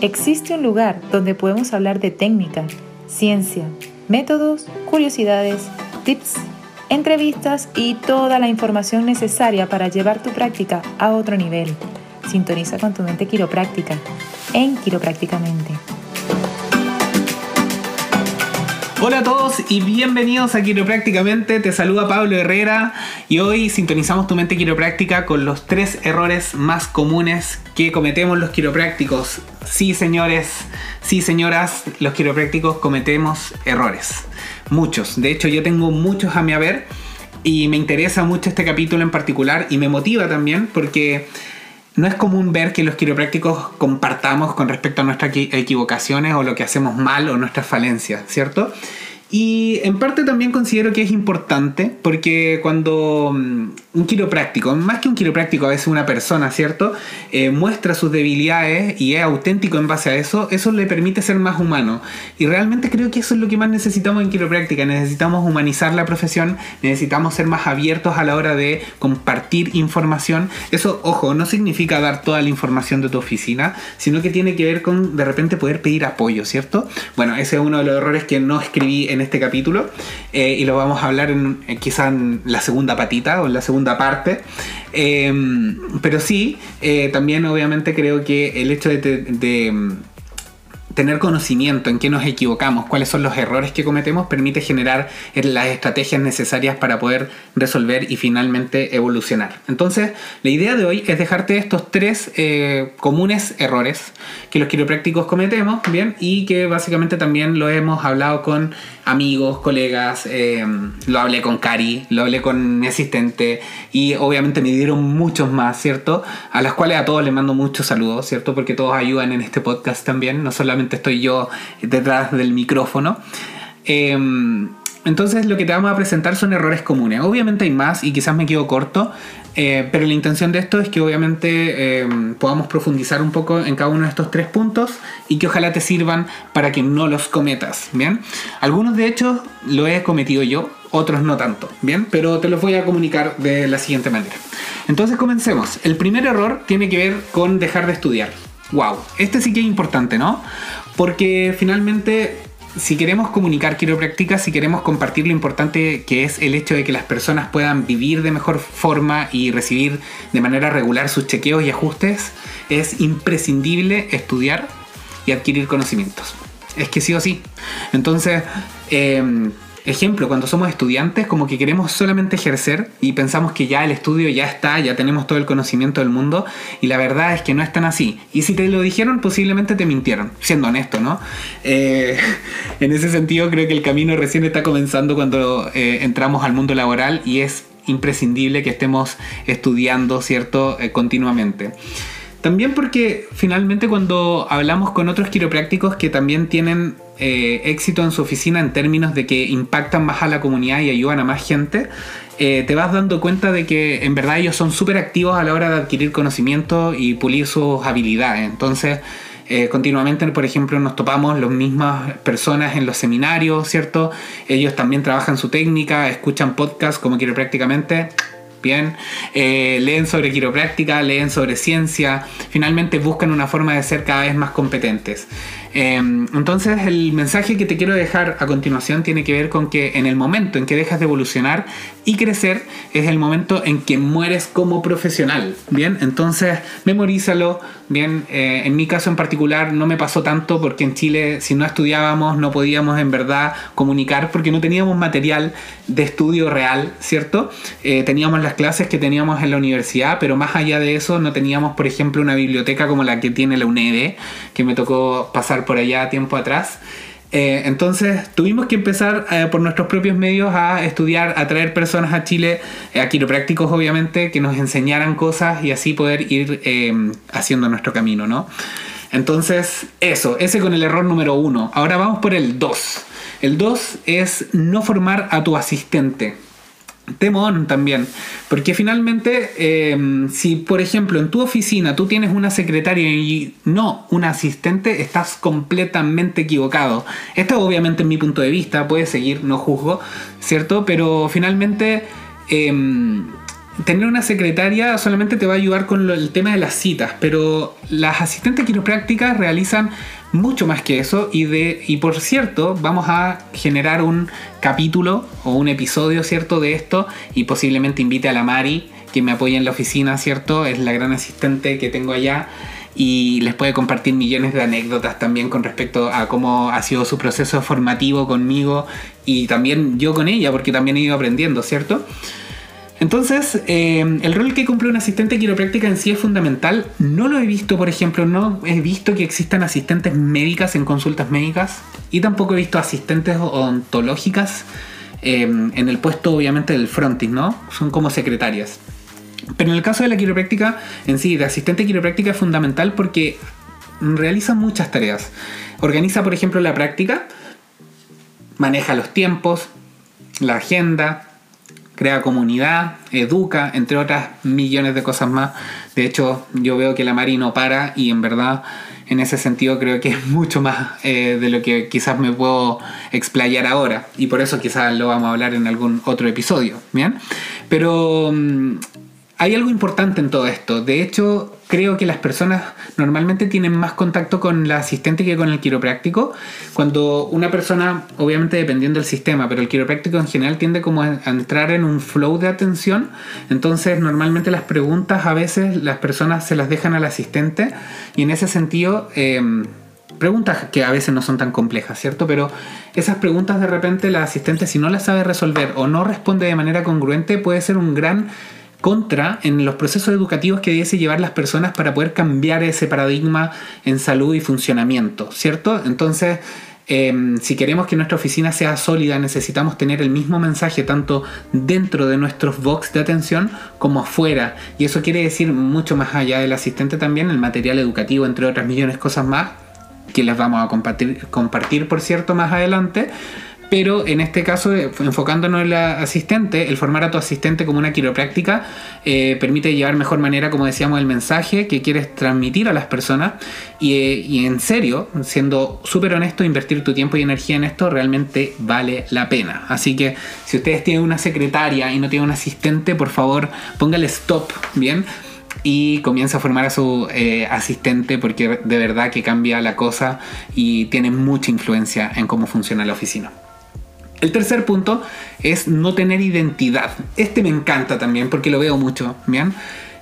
existe un lugar donde podemos hablar de técnica, ciencia, métodos, curiosidades, tips, entrevistas y toda la información necesaria para llevar tu práctica a otro nivel. Sintoniza con tu mente quiropráctica en Quiroprácticamente. Hola a todos y bienvenidos a Quiroprácticamente. Te saluda Pablo Herrera y hoy sintonizamos tu mente quiropráctica con los tres errores más comunes que cometemos los quiroprácticos. Sí, señores, sí, señoras, los quiroprácticos cometemos errores. Muchos. De hecho, yo tengo muchos a mi haber y me interesa mucho este capítulo en particular y me motiva también porque no es común ver que los quiroprácticos compartamos con respecto a nuestras equivocaciones o lo que hacemos mal o nuestras falencias, ¿cierto? Y en parte también considero que es importante porque cuando mm, un quiropráctico, más que un quiropráctico, a veces una persona, ¿cierto? Eh, muestra sus debilidades y es auténtico en base a eso, eso le permite ser más humano. Y realmente creo que eso es lo que más necesitamos en quiropráctica. Necesitamos humanizar la profesión, necesitamos ser más abiertos a la hora de compartir información. Eso, ojo, no significa dar toda la información de tu oficina, sino que tiene que ver con de repente poder pedir apoyo, ¿cierto? Bueno, ese es uno de los errores que no escribí en este capítulo eh, y lo vamos a hablar en, quizá en la segunda patita o en la segunda parte. Em, pero sí, eh, también obviamente creo que el hecho de tener conocimiento en qué nos equivocamos, cuáles son los errores que cometemos, permite generar las estrategias necesarias para poder resolver y finalmente evolucionar. Entonces, la idea de hoy es dejarte estos tres eh, comunes errores que los quiroprácticos cometemos, ¿bien? Y que básicamente también lo hemos hablado con amigos, colegas, eh, lo hablé con Cari, lo hablé con mi asistente y obviamente me dieron muchos más, ¿cierto? A las cuales a todos les mando muchos saludos, ¿cierto? Porque todos ayudan en este podcast también, no solamente estoy yo detrás del micrófono. Em, entonces lo que te vamos a presentar son errores comunes. Obviamente hay más y quizás me quedo corto, eh, pero la intención de esto es que obviamente em, podamos profundizar un poco en cada uno de estos tres puntos y que ojalá te sirvan para que no los cometas. Bien, algunos de hecho lo he cometido yo, otros no tanto. Bien, pero te los voy a comunicar de la siguiente manera. Entonces comencemos. El primer error tiene que ver con dejar de estudiar. Wow, este sí que es importante, ¿no? Porque finalmente si queremos comunicar quiropráctica, si queremos compartir lo importante que es el hecho de que las personas puedan vivir de mejor forma y recibir de manera regular sus chequeos y ajustes, es imprescindible estudiar y adquirir conocimientos. Es que sí o sí. Entonces, eh, ejemplo, cuando somos estudiantes, como que queremos solamente ejercer y pensamos que ya el estudio ya está, ya tenemos todo el conocimiento del mundo, y la verdad es que no es tan así. Y si te lo dijeron, posiblemente te mintieron, siendo honesto, ¿no? Eh, en ese sentido, creo que el camino recién está comenzando cuando eh, entramos al mundo laboral y es imprescindible que estemos estudiando, ¿cierto?, eh, continuamente. También porque finalmente cuando hablamos con otros quiroprácticos que también tienen eh, éxito en su oficina en términos de que impactan más a la comunidad y ayudan a más gente, eh, te vas dando cuenta de que en verdad ellos son súper activos a la hora de adquirir conocimiento y pulir sus habilidades. Entonces, eh, continuamente, por ejemplo, nos topamos las mismas personas en los seminarios, ¿cierto? Ellos también trabajan su técnica, escuchan podcasts como quiroprácticamente bien, eh, leen sobre quiropráctica, leen sobre ciencia, finalmente buscan una forma de ser cada vez más competentes. Em, entonces el mensaje que te quiero dejar a continuación tiene que ver con que en el momento en que dejas de evolucionar y crecer es el momento en que mueres como profesional. Bien, entonces memorízalo. Bien, eh, en mi caso en particular no me pasó tanto porque en Chile si no estudiábamos no podíamos en verdad comunicar porque no teníamos material de estudio real, ¿cierto? Eh, teníamos las clases que teníamos en la universidad, pero más allá de eso no teníamos, por ejemplo, una biblioteca como la que tiene la UNED, que me tocó pasar por allá tiempo atrás. Eh, entonces tuvimos que empezar eh, por nuestros propios medios a estudiar, a traer personas a Chile, eh, a quiroprácticos obviamente, que nos enseñaran cosas y así poder ir haciendo nuestro camino, ¿no? Entonces, eso, ese con el error número uno. Ahora vamos por el dos. El dos es no formar a tu asistente. Temón también, porque finalmente em, si por ejemplo en tu oficina tú tienes una secretaria y no un asistente, estás completamente equivocado. Esto obviamente es mi punto de vista, puedes seguir, no juzgo, ¿cierto? Pero finalmente... Em, tener una secretaria solamente te va a ayudar con el tema de las citas, pero las asistentes quiroprácticas realizan mucho más que eso y de y por cierto vamos a generar un capítulo o un episodio cierto de esto y posiblemente invite a la Mari que me apoya en la oficina cierto es la gran asistente que tengo allá y les puede compartir millones de anécdotas también con respecto a cómo ha sido su proceso formativo conmigo y también yo con ella porque también he ido aprendiendo cierto entonces, eh, el rol que cumple un asistente quiropráctica en sí es fundamental. No lo he visto, por ejemplo, no he visto que existan asistentes médicas en consultas médicas y tampoco he visto asistentes ontológicas eh, en el puesto, obviamente, del frontis, ¿no? Son como secretarias. Pero en el caso de la quiropráctica en sí, de asistente quiropráctica es fundamental porque realiza muchas tareas. Organiza, por ejemplo, la práctica, maneja los tiempos, la agenda, crea comunidad, educa, entre otras millones de cosas más. De hecho, yo veo que la Mari no para y en verdad en ese sentido creo que es mucho más eh, de lo que quizás me puedo explayar ahora y por eso quizás lo vamos a hablar en algún otro episodio. Pero mm, hay algo importante en todo esto. De hecho, creo que las personas normalmente tienen más contacto con la asistente que con el quiropráctico. Cuando una persona, obviamente dependiendo del sistema, pero el quiropráctico en general tiende como a entrar en un flow de atención. Entonces, normalmente las preguntas a veces las personas se las dejan al asistente y en ese sentido... Em, preguntas que a veces no son tan complejas, ¿cierto? Pero esas preguntas de repente la asistente si no las sabe resolver o no responde de manera congruente puede ser un gran contra en los procesos educativos que debiese llevar las personas para poder cambiar ese paradigma en salud y funcionamiento, ¿cierto? Entonces, em, si queremos que nuestra oficina sea sólida, necesitamos tener el mismo mensaje tanto dentro de nuestros box de atención como afuera. Y eso quiere decir mucho más allá del asistente también, el material educativo, entre otras millones de cosas más, que les vamos a compartir por cierto, más adelante pero en este caso, eh, enfocándonos en la asistente, el formar a tu asistente como una quiropráctica eh, permite llevar mejor manera, como decíamos, el mensaje que quieres transmitir a las personas y, eh, y en serio, siendo súper honesto, invertir tu tiempo y energía en esto realmente vale la pena. Así que si ustedes tienen una secretaria y no tienen un asistente, por favor, póngale stop, ¿bien? y comienza a formar a su asistente porque de verdad que cambia la cosa y tiene mucha influencia en cómo funciona la oficina. El tercer punto es no tener identidad. Este me encanta también porque lo veo mucho, ¿bien?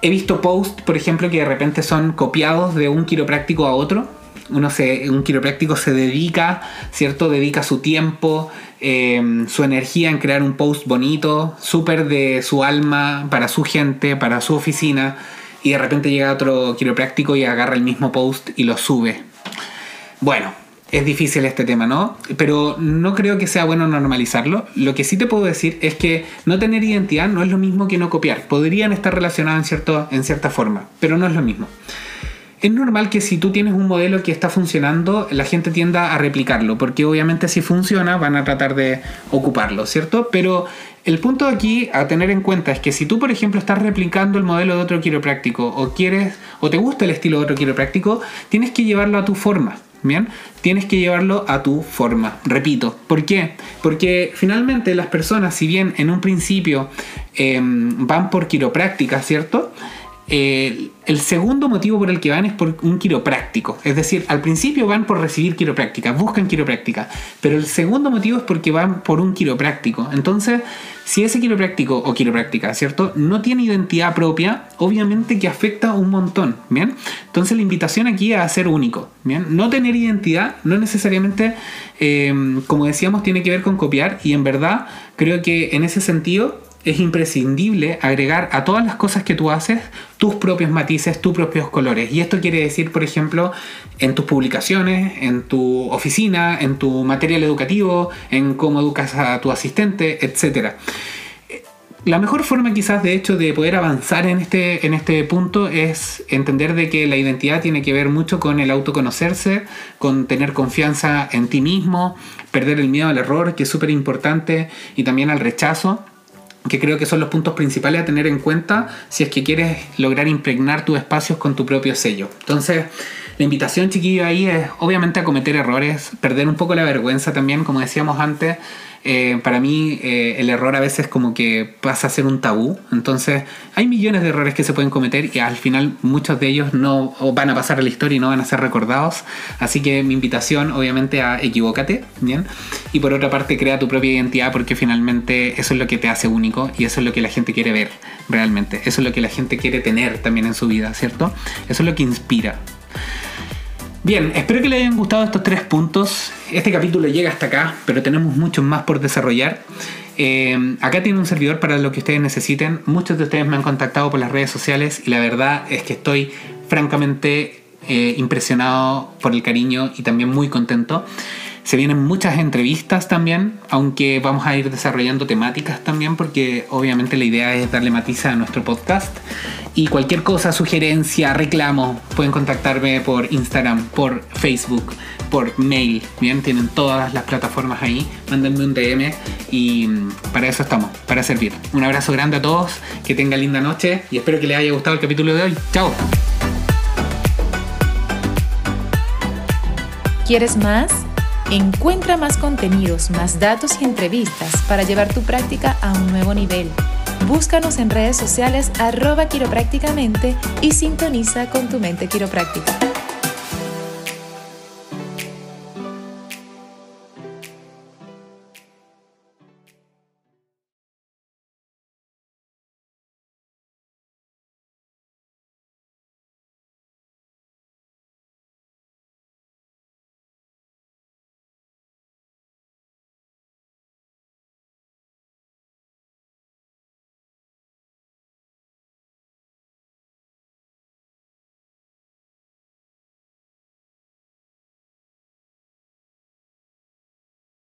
He visto posts, por ejemplo, que de repente son copiados de un quiropráctico a otro. Uno se, un quiropráctico se dedica, ¿cierto? Dedica su tiempo, eh, su energía en crear un post bonito, súper de su alma, para su gente, para su oficina. Y de repente llega otro quiropráctico y agarra el mismo post y lo sube. Bueno, es difícil este tema, ¿no? Pero no creo que sea bueno normalizarlo. Lo que sí te puedo decir es que no tener identidad no es lo mismo que no copiar. Podrían estar relacionados en, cierto, en cierta forma, pero no es lo mismo. Es normal que si tú tienes un modelo que está funcionando, la gente tienda a replicarlo, porque obviamente si funciona van a tratar de ocuparlo, ¿cierto? Pero el punto aquí a tener en cuenta es que si tú, por ejemplo, estás replicando el modelo de otro quiropráctico o quieres o te gusta el estilo de otro quiropráctico, tienes que llevarlo a tu forma. Bien, tienes que llevarlo a tu forma. Repito, ¿por qué? Porque finalmente las personas, si bien en un principio em, van por quiropráctica, ¿cierto? El segundo motivo por el que van es por un quiropráctico. Es decir, al principio van por recibir quiropráctica, buscan quiropráctica. Pero el segundo motivo es porque van por un quiropráctico. Entonces, si ese quiropráctico o quiropráctica, ¿cierto? No tiene identidad propia, obviamente que afecta un montón, ¿bien? Entonces la invitación aquí es a ser único, ¿bien? No tener identidad no necesariamente, eh, como decíamos, tiene que ver con copiar y en verdad creo que en ese sentido es imprescindible agregar a todas las cosas que tú haces tus propios matices, tus propios colores. Y esto quiere decir, por ejemplo, en tus publicaciones, en tu oficina, en tu material educativo, en cómo educas a tu asistente, etc. La mejor forma quizás de hecho de poder avanzar en este, en este punto es entender de que la identidad tiene que ver mucho con el autoconocerse, con tener confianza en ti mismo, perder el miedo al error, que es súper importante, y también al rechazo que creo que son los puntos principales a tener en cuenta si es que quieres lograr impregnar tus espacios con tu propio sello. Entonces, la invitación, chiquillo, ahí es obviamente a cometer errores, perder un poco la vergüenza también, como decíamos antes. Eh, para mí eh, el error a veces como que pasa a ser un tabú. Entonces hay millones de errores que se pueden cometer y al final muchos de ellos no van a pasar a la historia y no van a ser recordados. Así que mi invitación obviamente a equivócate, ¿bien? Y por otra parte crea tu propia identidad porque finalmente eso es lo que te hace único y eso es lo que la gente quiere ver realmente. Eso es lo que la gente quiere tener también en su vida, ¿cierto? Eso es lo que inspira. Bien, espero que les hayan gustado estos tres puntos. Este capítulo llega hasta acá, pero tenemos muchos más por desarrollar. Eh, acá tiene un servidor para lo que ustedes necesiten. Muchos de ustedes me han contactado por las redes sociales y la verdad es que estoy francamente eh, impresionado por el cariño y también muy contento. Se vienen muchas entrevistas también, aunque vamos a ir desarrollando temáticas también, porque obviamente la idea es darle matiza a nuestro podcast. Y cualquier cosa, sugerencia, reclamo, pueden contactarme por Instagram, por Facebook, por mail. Bien, tienen todas las plataformas ahí. Mándenme un DM y mm, para eso estamos, para servir. Un abrazo grande a todos, que tengan linda noche y espero que les haya gustado el capítulo de hoy. Chao. ¿Quieres más? Encuentra más contenidos, más datos y entrevistas para llevar tu práctica a un nuevo nivel. Búscanos en redes sociales arroba quiroprácticamente y sintoniza con tu mente quiropráctica.